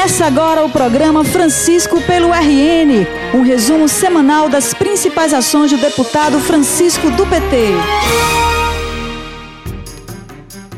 Começa agora o programa Francisco pelo RN, um resumo semanal das principais ações do deputado Francisco do PT.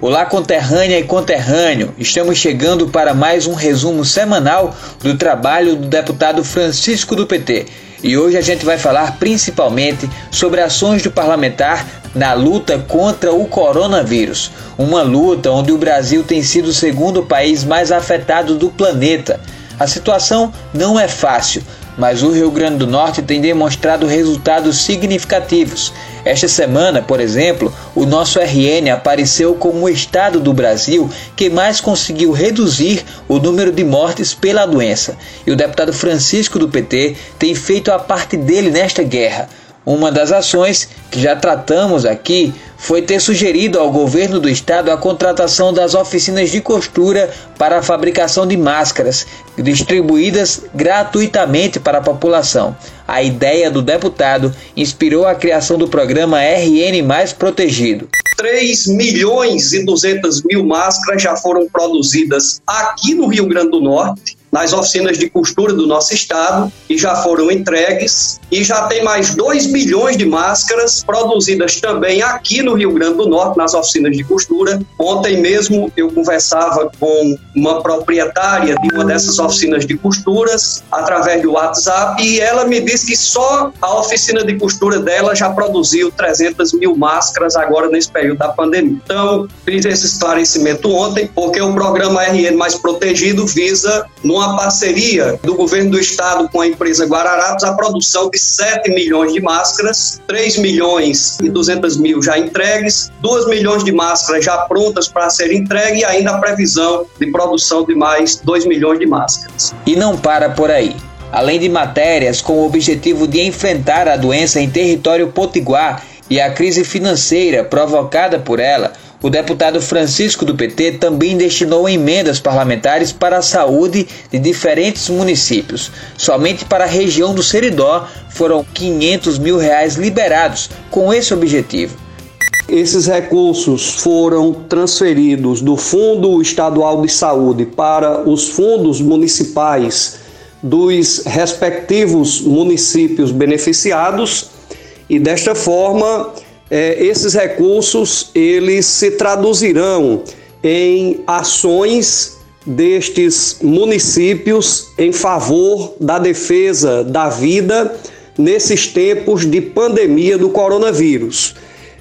Olá, conterrânea e conterrâneo. Estamos chegando para mais um resumo semanal do trabalho do deputado Francisco do PT. E hoje a gente vai falar principalmente sobre ações do parlamentar na luta contra o coronavírus. Uma luta onde o Brasil tem sido o segundo país mais afetado do planeta. A situação não é fácil, mas o Rio Grande do Norte tem demonstrado resultados significativos. Esta semana, por exemplo, o nosso RN apareceu como o estado do Brasil que mais conseguiu reduzir o número de mortes pela doença. E o deputado Francisco do PT tem feito a parte dele nesta guerra. Uma das ações que já tratamos aqui foi ter sugerido ao governo do estado a contratação das oficinas de costura para a fabricação de máscaras, distribuídas gratuitamente para a população. A ideia do deputado inspirou a criação do programa RN Mais Protegido. 3 milhões e 200 mil máscaras já foram produzidas aqui no Rio Grande do Norte nas oficinas de costura do nosso estado e já foram entregues. E já tem mais 2 milhões de máscaras produzidas também aqui no Rio Grande do Norte, nas oficinas de costura. Ontem mesmo eu conversava com uma proprietária de uma dessas oficinas de costuras através do WhatsApp e ela me disse que só a oficina de costura dela já produziu 300 mil máscaras agora nesse período da pandemia. Então, fiz esse esclarecimento ontem, porque o programa RN Mais Protegido visa, no uma parceria do governo do estado com a empresa Guararapes, a produção de 7 milhões de máscaras, 3 milhões e 200 mil já entregues, 2 milhões de máscaras já prontas para ser entregue e ainda a previsão de produção de mais 2 milhões de máscaras. E não para por aí. Além de matérias com o objetivo de enfrentar a doença em território potiguar e a crise financeira provocada por ela, o deputado Francisco do PT também destinou emendas parlamentares para a saúde de diferentes municípios. Somente para a região do Seridó foram 500 mil reais liberados com esse objetivo. Esses recursos foram transferidos do Fundo Estadual de Saúde para os fundos municipais dos respectivos municípios beneficiados e desta forma é, esses recursos eles se traduzirão em ações destes municípios em favor da defesa da vida nesses tempos de pandemia do coronavírus.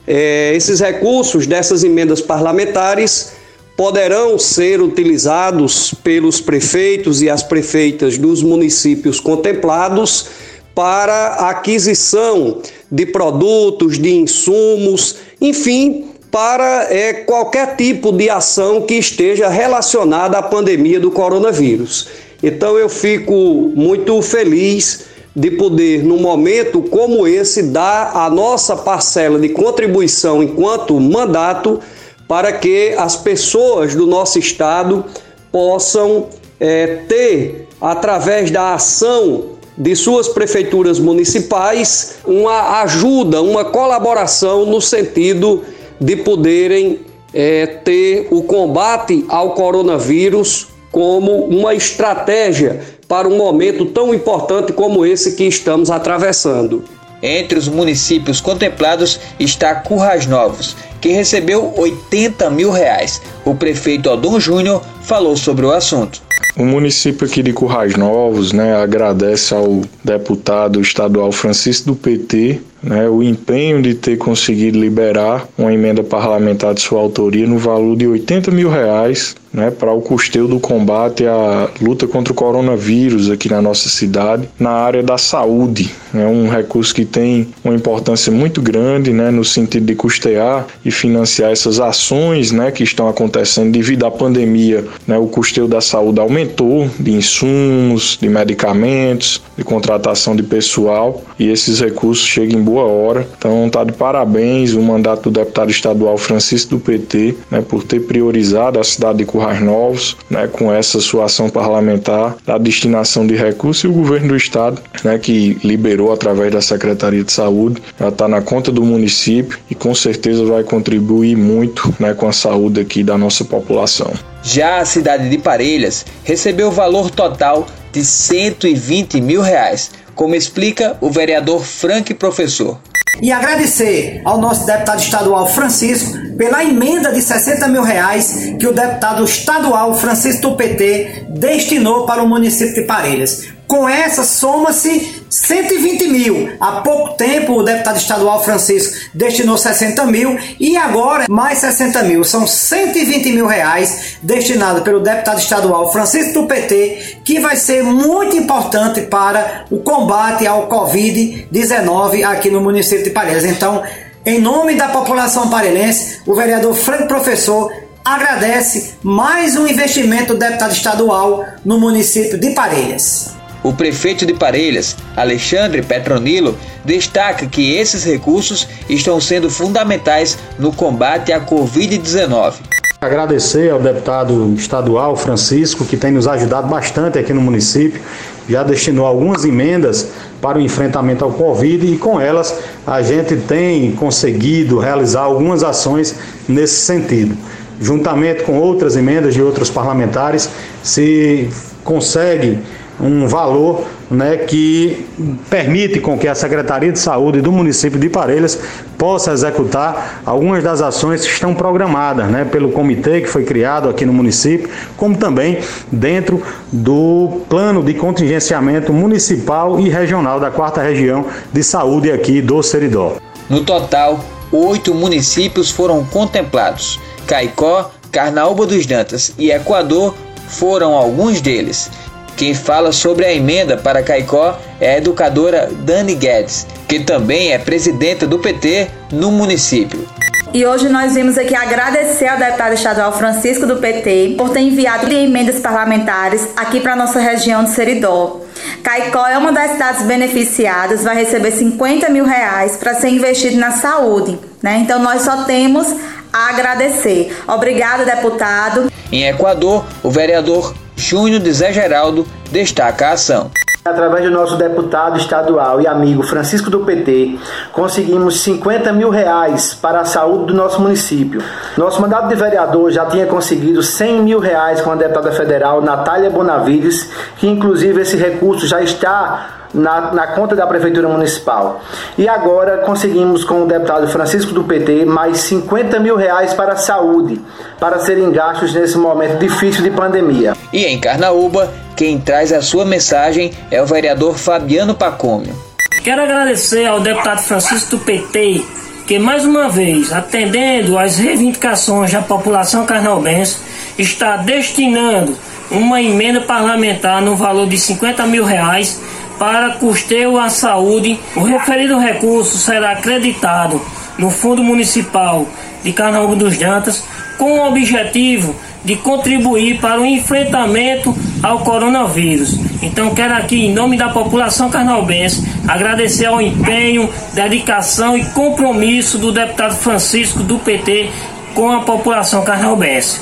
É, esses recursos dessas emendas parlamentares poderão ser utilizados pelos prefeitos e as prefeitas dos municípios contemplados para aquisição de produtos, de insumos, enfim, para é, qualquer tipo de ação que esteja relacionada à pandemia do coronavírus. Então eu fico muito feliz de poder, num momento como esse, dar a nossa parcela de contribuição enquanto mandato para que as pessoas do nosso estado possam é, ter, através da ação de suas prefeituras municipais uma ajuda, uma colaboração no sentido de poderem é, ter o combate ao coronavírus como uma estratégia para um momento tão importante como esse que estamos atravessando. Entre os municípios contemplados está Currais Novos, que recebeu 80 mil reais. O prefeito Odon Júnior falou sobre o assunto. O município aqui de Currais Novos né, agradece ao deputado estadual Francisco do PT né, o empenho de ter conseguido liberar uma emenda parlamentar de sua autoria no valor de 80 mil reais né, para o custeio do combate à luta contra o coronavírus aqui na nossa cidade, na área da saúde. É um recurso que tem uma importância muito grande né, no sentido de custear e financiar essas ações né, que estão acontecendo devido à pandemia. Né, o custeio da saúde aumentou de insumos, de medicamentos, de contratação de pessoal e esses recursos chegam em boa hora. Então está de parabéns o mandato do deputado estadual Francisco do PT né, por ter priorizado a cidade de Currais Novos né, com essa sua ação parlamentar da destinação de recursos e o governo do estado né, que liberou através da Secretaria de Saúde já está na conta do município e com certeza vai contribuir muito né, com a saúde aqui da nossa população. Já a cidade de Parelhas recebeu o valor total de 120 mil reais, como explica o vereador Frank Professor. E agradecer ao nosso deputado estadual Francisco pela emenda de 60 mil reais que o deputado estadual Francisco do PT destinou para o município de Parelhas. Com essa, soma-se 120 mil. Há pouco tempo, o deputado estadual Francisco destinou 60 mil e agora mais 60 mil. São 120 mil reais destinados pelo deputado estadual Francisco do PT, que vai ser muito importante para o combate ao Covid-19 aqui no município de Parelhas. Então, em nome da população parelense, o vereador Franco Professor agradece mais um investimento do deputado estadual no município de Parelhas. O prefeito de Parelhas, Alexandre Petronilo, destaca que esses recursos estão sendo fundamentais no combate à Covid-19. Agradecer ao deputado estadual Francisco, que tem nos ajudado bastante aqui no município, já destinou algumas emendas para o enfrentamento ao Covid e com elas a gente tem conseguido realizar algumas ações nesse sentido. Juntamente com outras emendas de outros parlamentares, se consegue um valor né, que permite com que a Secretaria de Saúde do município de Parelhas possa executar algumas das ações que estão programadas né, pelo comitê que foi criado aqui no município, como também dentro do plano de contingenciamento municipal e regional da quarta região de saúde aqui do Seridó. No total, oito municípios foram contemplados. Caicó, Carnaúba dos Dantas e Equador foram alguns deles. Quem fala sobre a emenda para Caicó é a educadora Dani Guedes, que também é presidenta do PT no município. E hoje nós vimos aqui agradecer ao deputado estadual Francisco do PT por ter enviado emendas parlamentares aqui para a nossa região de Seridó. Caicó é uma das cidades beneficiadas, vai receber 50 mil reais para ser investido na saúde. Né? Então nós só temos a agradecer. Obrigado, deputado. Em Equador, o vereador Júnior de Zé Geraldo destaca a ação. Através do nosso deputado estadual e amigo Francisco do PT, conseguimos 50 mil reais para a saúde do nosso município. Nosso mandato de vereador já tinha conseguido 100 mil reais com a deputada federal Natália Bonavides, que inclusive esse recurso já está na, na, conta da Prefeitura Municipal. E agora conseguimos com o deputado Francisco do PT mais 50 mil reais para a saúde, para serem gastos nesse momento difícil de pandemia. E em Carnaúba, quem traz a sua mensagem é o vereador Fabiano Pacômio. Quero agradecer ao deputado Francisco do PT, que mais uma vez, atendendo às reivindicações da população carnaubense, está destinando uma emenda parlamentar no valor de 50 mil reais para custeio à saúde. O referido recurso será acreditado no Fundo Municipal de Carnaúba dos Dantas com o objetivo de contribuir para o enfrentamento ao coronavírus. Então quero aqui, em nome da população carnaubense, agradecer ao empenho, dedicação e compromisso do deputado Francisco do PT com a população carnaubense.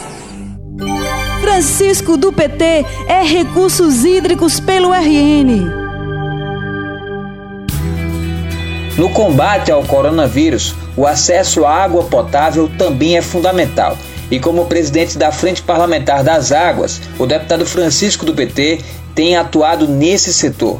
Francisco do PT é Recursos Hídricos pelo RN. No combate ao coronavírus, o acesso à água potável também é fundamental. E como presidente da Frente Parlamentar das Águas, o deputado Francisco do PT tem atuado nesse setor.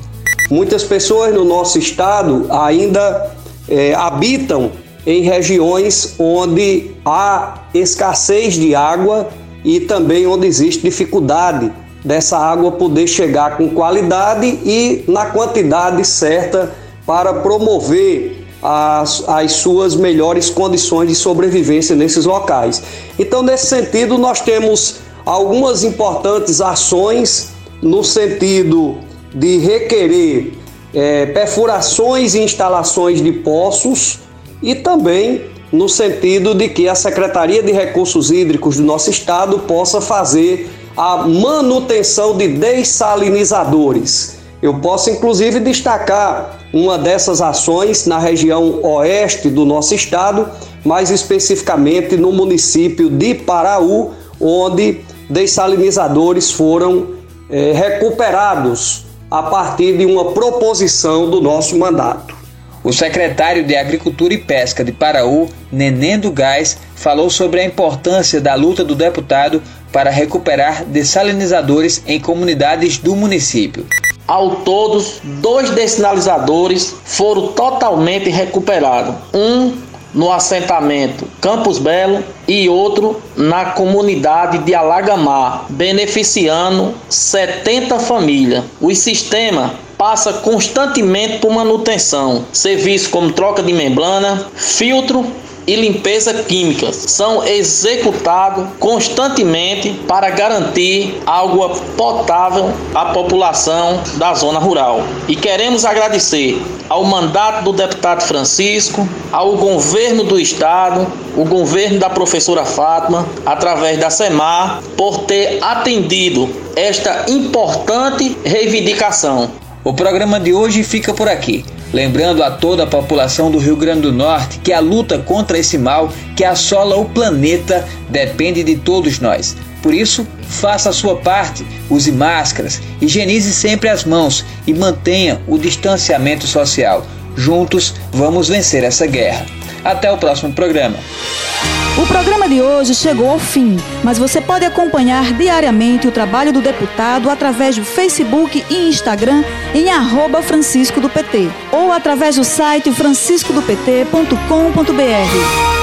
Muitas pessoas no nosso estado ainda é, habitam em regiões onde há escassez de água e também onde existe dificuldade dessa água poder chegar com qualidade e na quantidade certa para promover as, as suas melhores condições de sobrevivência nesses locais. Então, nesse sentido, nós temos algumas importantes ações no sentido de requerer é, perfurações e instalações de poços e também no sentido de que a Secretaria de Recursos Hídricos do nosso estado possa fazer a manutenção de dessalinizadores. Eu posso inclusive destacar uma dessas ações na região oeste do nosso estado, mais especificamente no município de Paraú, onde dessalinizadores foram é, recuperados a partir de uma proposição do nosso mandato. O secretário de Agricultura e Pesca de Paraú, Neném do Gás, falou sobre a importância da luta do deputado para recuperar dessalinizadores em comunidades do município. Ao todos, dois dessinalizadores foram totalmente recuperados. Um no assentamento Campos Belo e outro na comunidade de Alagamar, beneficiando 70 famílias. O sistema passa constantemente por manutenção, serviços como troca de membrana, filtro e limpeza químicas são executados constantemente para garantir água potável à população da zona rural. E queremos agradecer ao mandato do deputado Francisco, ao governo do estado, o governo da professora Fátima, através da SEMAR, por ter atendido esta importante reivindicação. O programa de hoje fica por aqui. Lembrando a toda a população do Rio Grande do Norte que a luta contra esse mal que assola o planeta depende de todos nós. Por isso, faça a sua parte, use máscaras, higienize sempre as mãos e mantenha o distanciamento social. Juntos, vamos vencer essa guerra. Até o próximo programa. O programa de hoje chegou ao fim, mas você pode acompanhar diariamente o trabalho do deputado através do Facebook e Instagram em arroba Francisco do PT ou através do site franciscodopt.com.br.